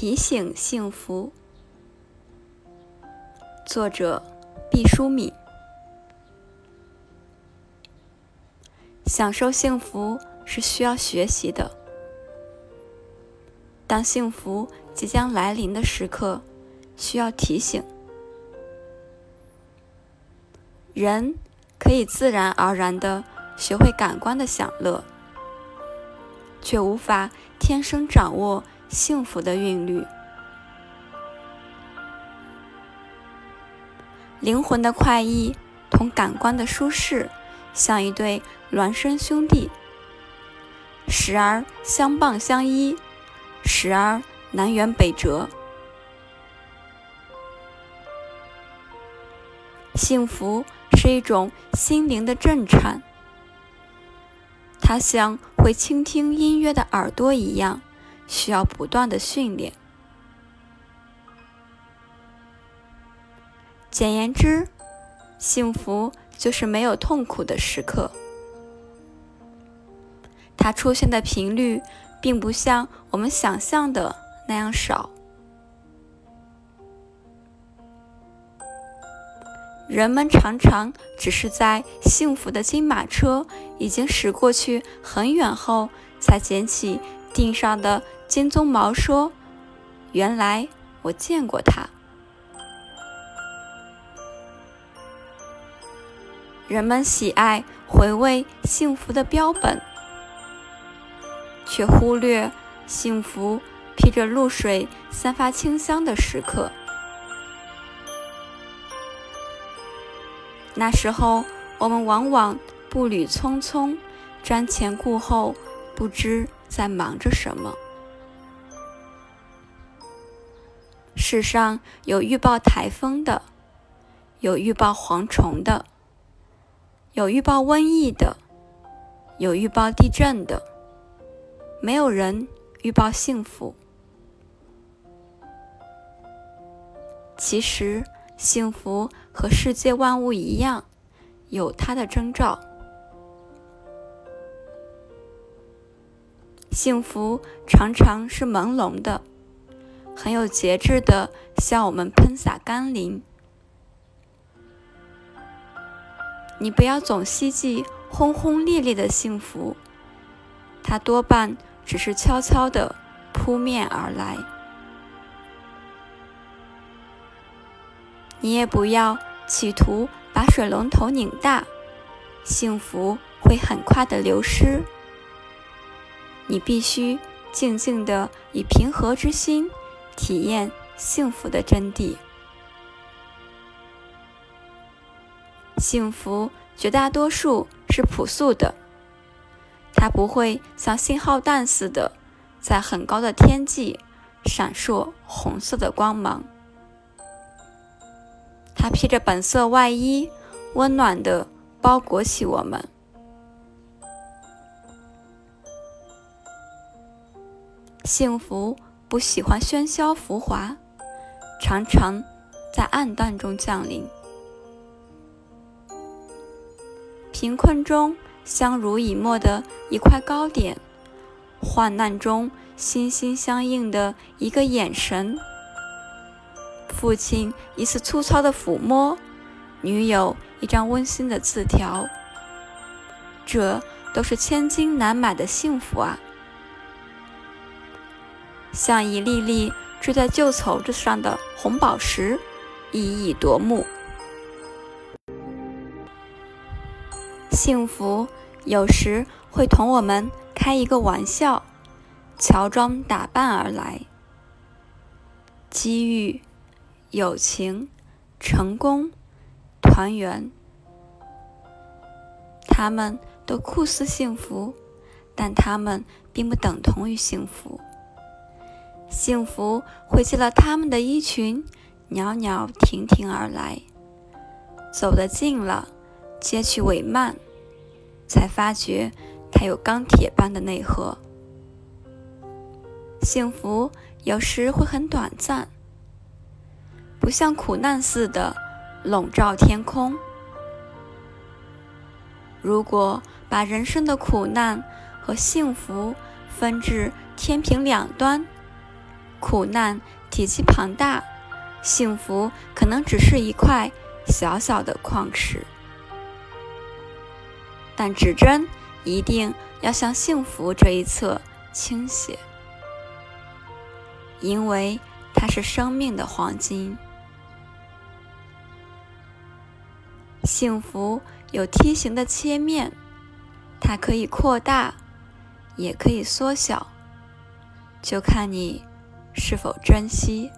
提醒幸福，作者毕淑敏。享受幸福是需要学习的。当幸福即将来临的时刻，需要提醒。人可以自然而然的学会感官的享乐，却无法天生掌握。幸福的韵律，灵魂的快意同感官的舒适，像一对孪生兄弟，时而相傍相依，时而南辕北辙。幸福是一种心灵的震颤，它像会倾听音乐的耳朵一样。需要不断的训练。简言之，幸福就是没有痛苦的时刻。它出现的频率并不像我们想象的那样少。人们常常只是在幸福的金马车已经驶过去很远后，才捡起地上的。金鬃毛说：“原来我见过他。”人们喜爱回味幸福的标本，却忽略幸福披着露水、散发清香的时刻。那时候，我们往往步履匆匆，瞻前顾后，不知在忙着什么。世上有预报台风的，有预报蝗虫的，有预报瘟疫的，有预报地震的，没有人预报幸福。其实，幸福和世界万物一样，有它的征兆。幸福常常是朦胧的。很有节制的向我们喷洒甘霖。你不要总希冀轰轰烈烈的幸福，它多半只是悄悄的扑面而来。你也不要企图把水龙头拧大，幸福会很快的流失。你必须静静的以平和之心。体验幸福的真谛。幸福绝大多数是朴素的，它不会像信号弹似的在很高的天际闪烁红色的光芒。它披着本色外衣，温暖的包裹起我们。幸福。不喜欢喧嚣浮华，常常在暗淡中降临。贫困中相濡以沫的一块糕点，患难中心心相印的一个眼神，父亲一次粗糙的抚摸，女友一张温馨的字条，这都是千金难买的幸福啊！像一粒粒缀在旧绸子上的红宝石，熠熠夺目。幸福有时会同我们开一个玩笑，乔装打扮而来。机遇、友情、成功、团圆，他们都酷似幸福，但他们并不等同于幸福。幸福汇集了他们的衣裙，袅袅婷婷而来。走得近了，揭去帷幔，才发觉它有钢铁般的内核。幸福有时会很短暂，不像苦难似的笼罩天空。如果把人生的苦难和幸福分至天平两端，苦难体积庞大，幸福可能只是一块小小的矿石。但指针一定要向幸福这一侧倾斜，因为它是生命的黄金。幸福有梯形的切面，它可以扩大，也可以缩小，就看你是否珍惜。